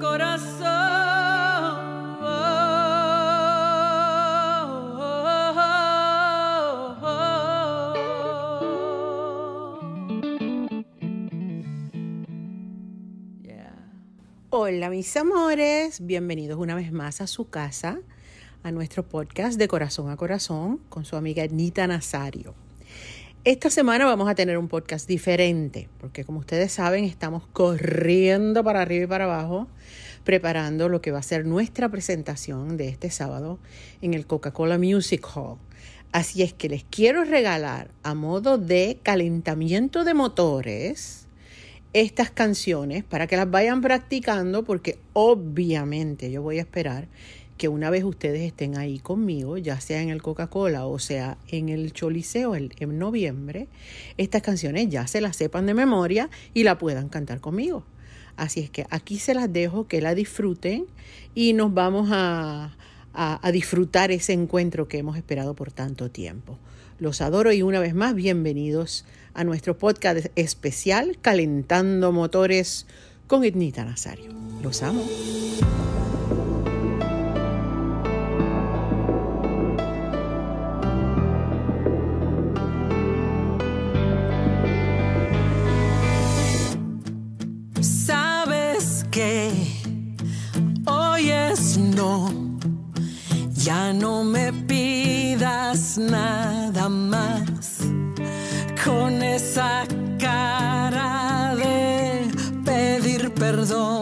corazón. Hola mis amores, bienvenidos una vez más a su casa, a nuestro podcast de corazón a corazón con su amiga Nita Nazario. Esta semana vamos a tener un podcast diferente, porque como ustedes saben, estamos corriendo para arriba y para abajo, preparando lo que va a ser nuestra presentación de este sábado en el Coca-Cola Music Hall. Así es que les quiero regalar a modo de calentamiento de motores estas canciones para que las vayan practicando, porque obviamente yo voy a esperar que una vez ustedes estén ahí conmigo, ya sea en el Coca-Cola o sea en el Choliseo en noviembre, estas canciones ya se las sepan de memoria y la puedan cantar conmigo. Así es que aquí se las dejo, que la disfruten y nos vamos a, a, disfrutar ese encuentro que hemos esperado por tanto tiempo. Los adoro y una vez más bienvenidos a nuestro podcast especial Calentando Motores con Ednita Nazario. Los amo. Ya no me pidas nada más con esa cara de pedir perdón.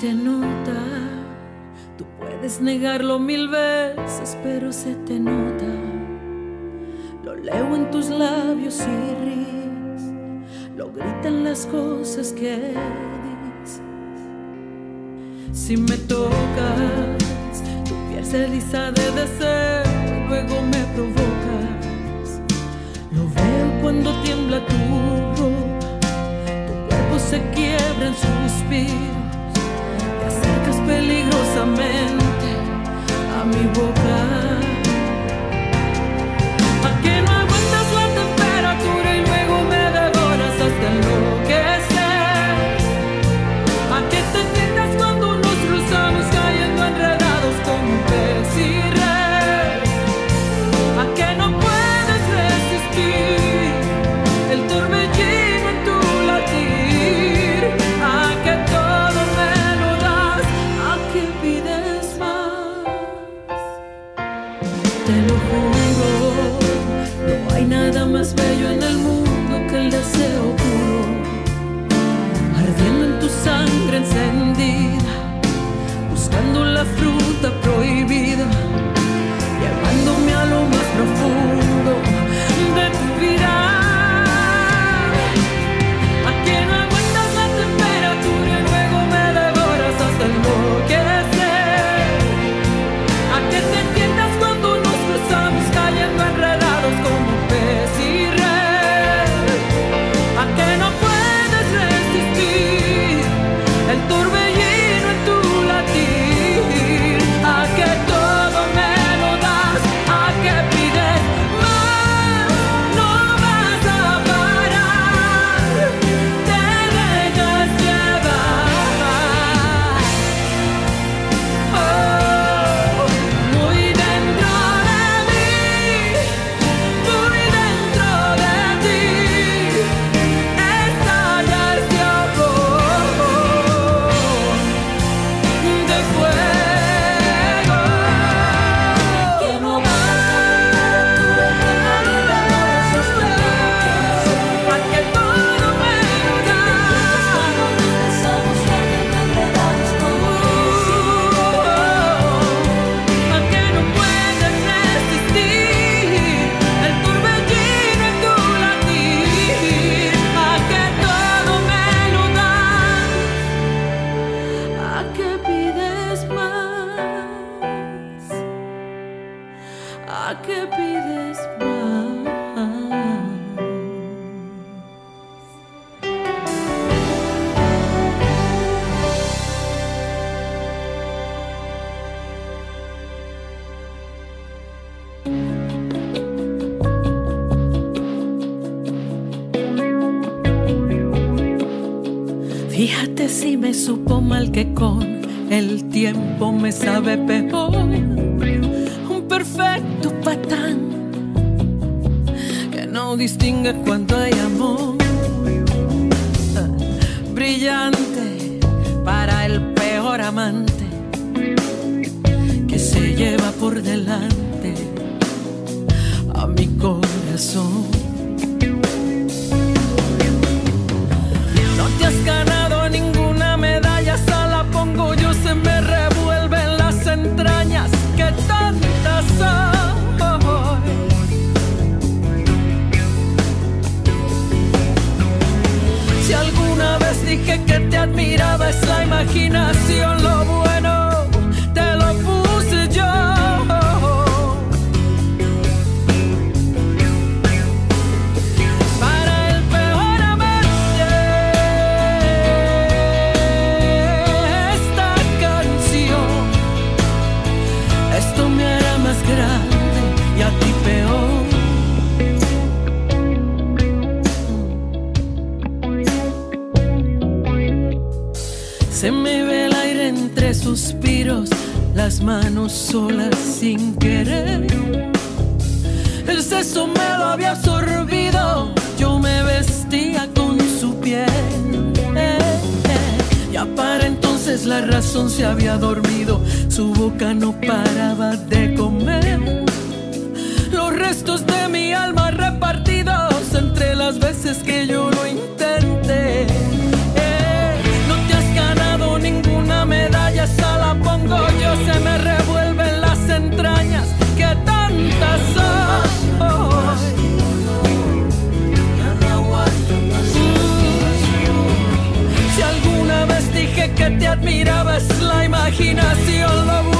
Te nota. Tú puedes negarlo mil veces, pero se te nota. Lo leo en tus labios y ríes. Lo gritan las cosas que dices. Si me tocas, tu piel se eriza de deseo, luego me provocas. Lo veo cuando tiembla tu ropa, tu cuerpo se quiebra en suspiros. Peligrosamente a mi boca. Fíjate si me supo mal que con el tiempo me sabe peor. Un perfecto patán que no distingue cuando hay amor. Brillante para el peor amante que se lleva por delante a mi corazón. No te has ganado el seso me lo había absorbido, yo me vestía con su piel. Eh, eh. Ya para entonces la razón se había dormido, su boca no paraba de comer. Los restos de mi alma repartidos entre las veces que yo lo intenté. te admiraba es la imaginación,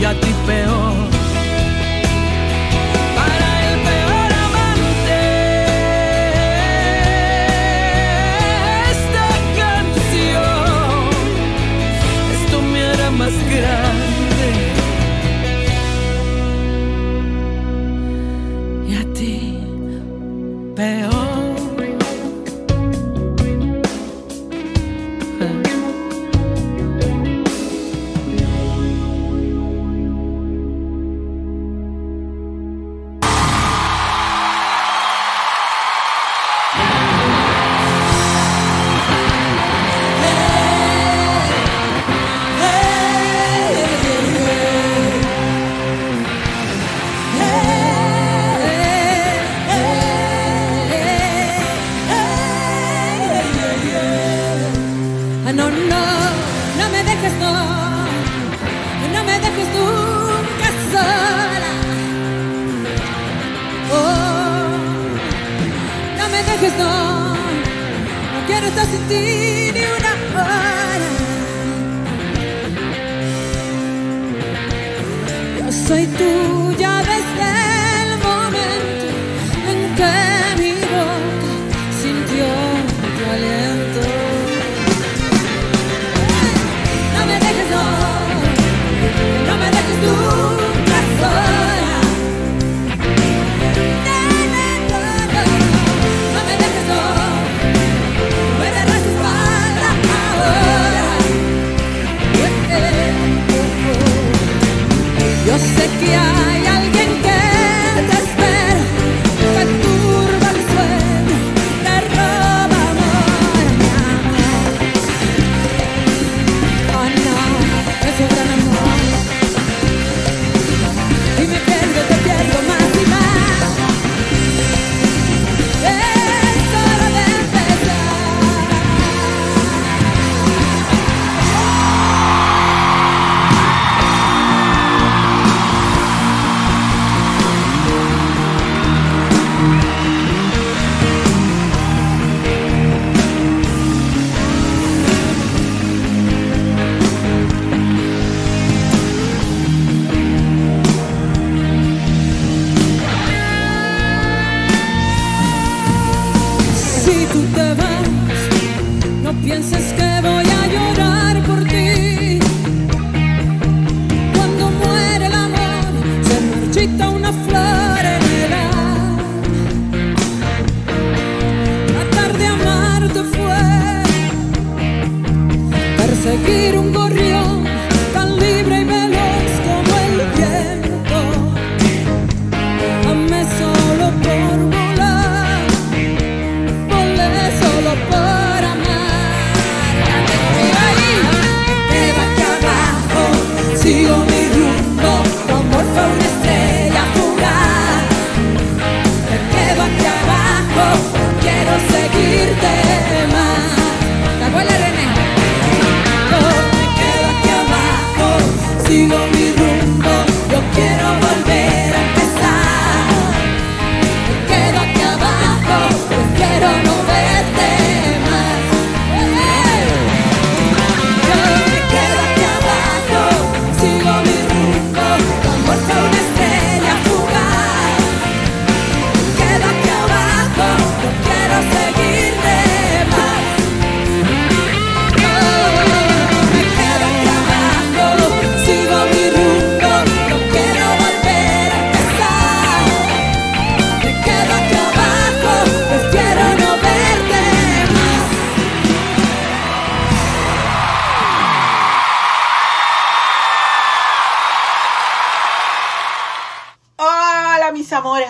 y a ti peor.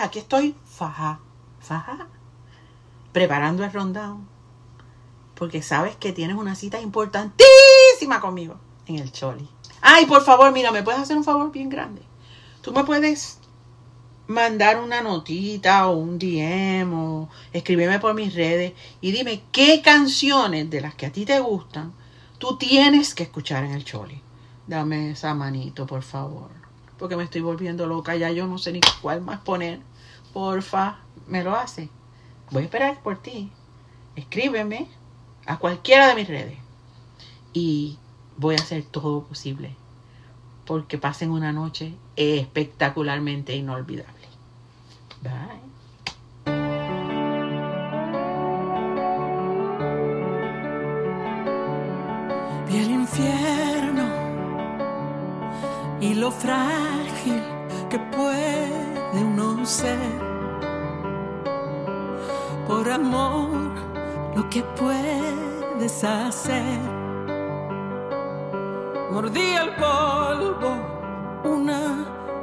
Aquí estoy faja, faja, preparando el rundown. Porque sabes que tienes una cita importantísima conmigo en el Choli. Ay, por favor, mira, ¿me puedes hacer un favor bien grande? Tú me puedes mandar una notita o un DM o escríbeme por mis redes y dime qué canciones de las que a ti te gustan tú tienes que escuchar en el Choli. Dame esa manito, por favor. Porque me estoy volviendo loca, ya yo no sé ni cuál más poner. Porfa, me lo hace. Voy a esperar por ti. Escríbeme a cualquiera de mis redes. Y voy a hacer todo posible. Porque pasen una noche espectacularmente inolvidable. Bye. Lo frágil que puede uno ser. Por amor, lo que puedes hacer. Mordí el polvo una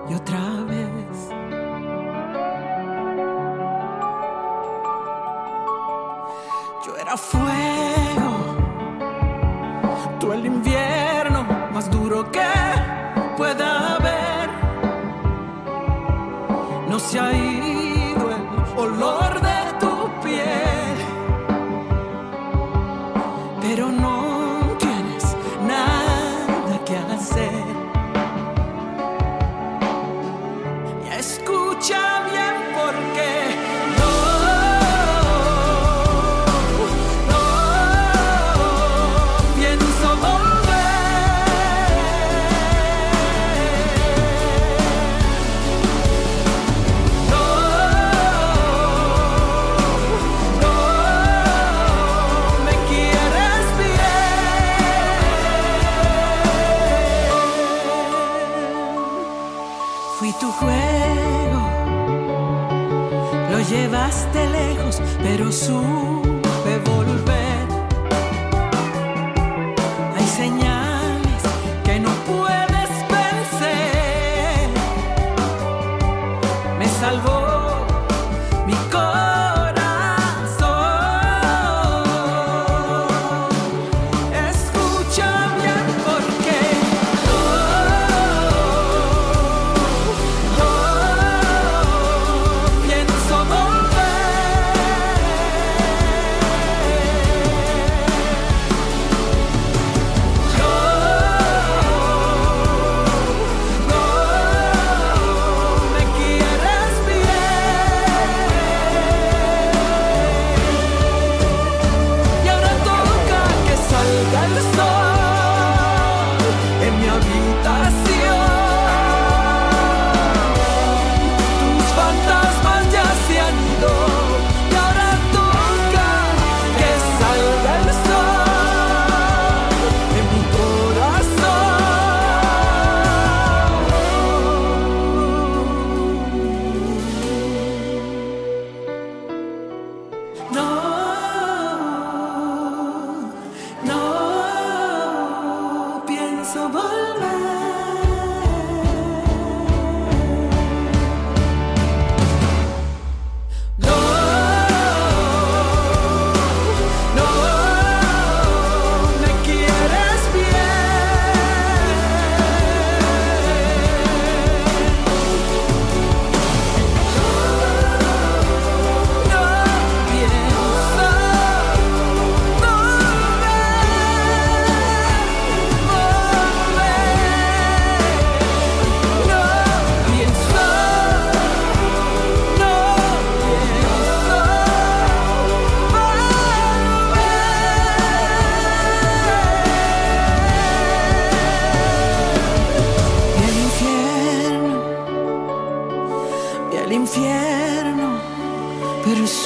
y otra vez. Yo era fuego tú el invierno No Mercosul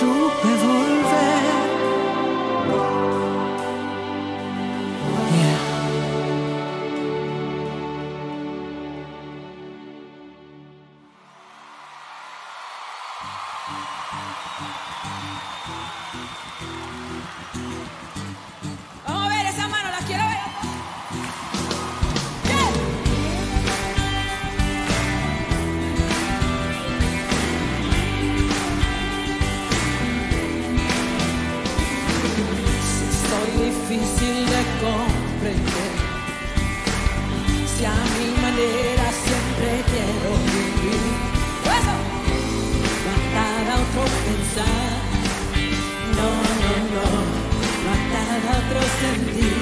supe. A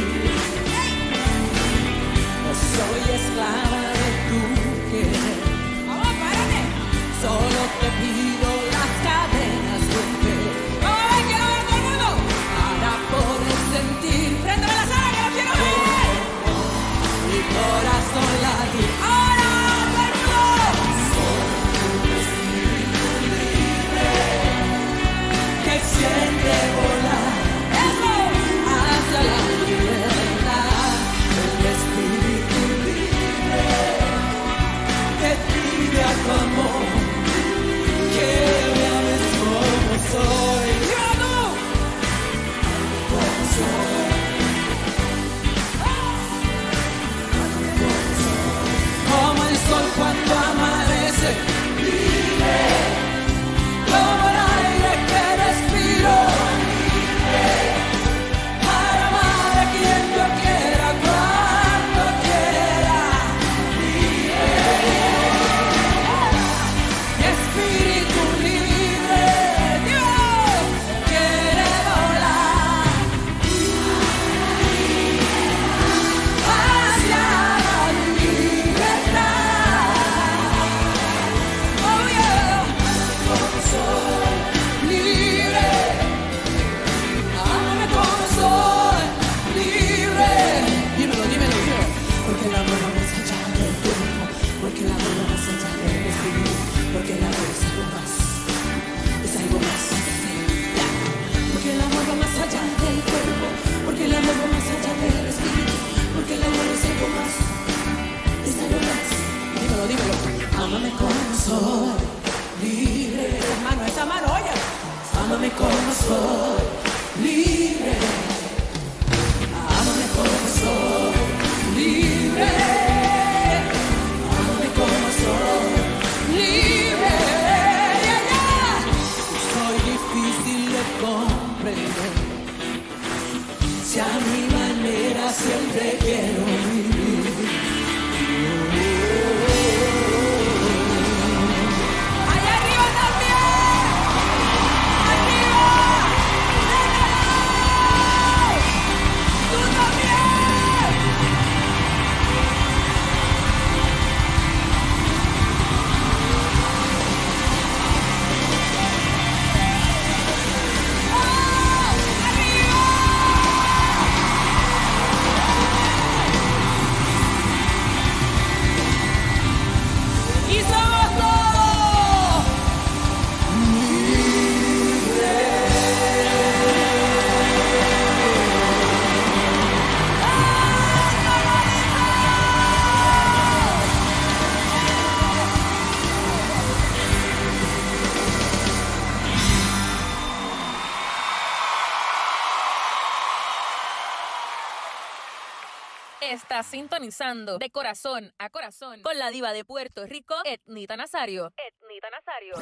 Estás sintonizando de corazón a corazón con la diva de Puerto Rico, Etnita Nazario. Etnita Nazario.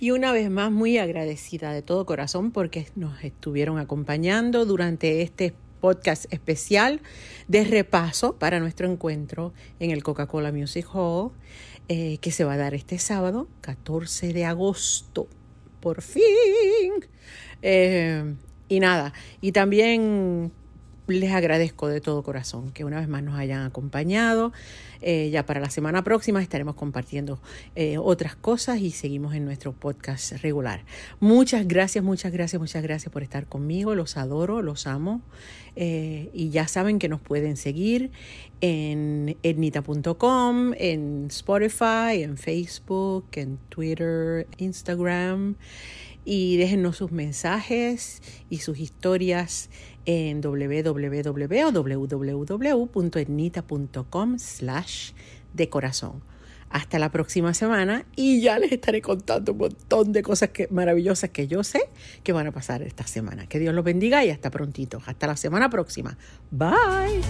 Y una vez más, muy agradecida de todo corazón porque nos estuvieron acompañando durante este podcast especial de repaso para nuestro encuentro en el Coca-Cola Music Hall, eh, que se va a dar este sábado, 14 de agosto. Por fin. Eh, y nada, y también les agradezco de todo corazón que una vez más nos hayan acompañado. Eh, ya para la semana próxima estaremos compartiendo eh, otras cosas y seguimos en nuestro podcast regular. Muchas gracias, muchas gracias, muchas gracias por estar conmigo. Los adoro, los amo. Eh, y ya saben que nos pueden seguir en etnita.com, en Spotify, en Facebook, en Twitter, Instagram y déjennos sus mensajes y sus historias en www.www.etnita.com slash de corazón. Hasta la próxima semana y ya les estaré contando un montón de cosas que, maravillosas que yo sé que van a pasar esta semana. Que Dios los bendiga y hasta prontito. Hasta la semana próxima. Bye.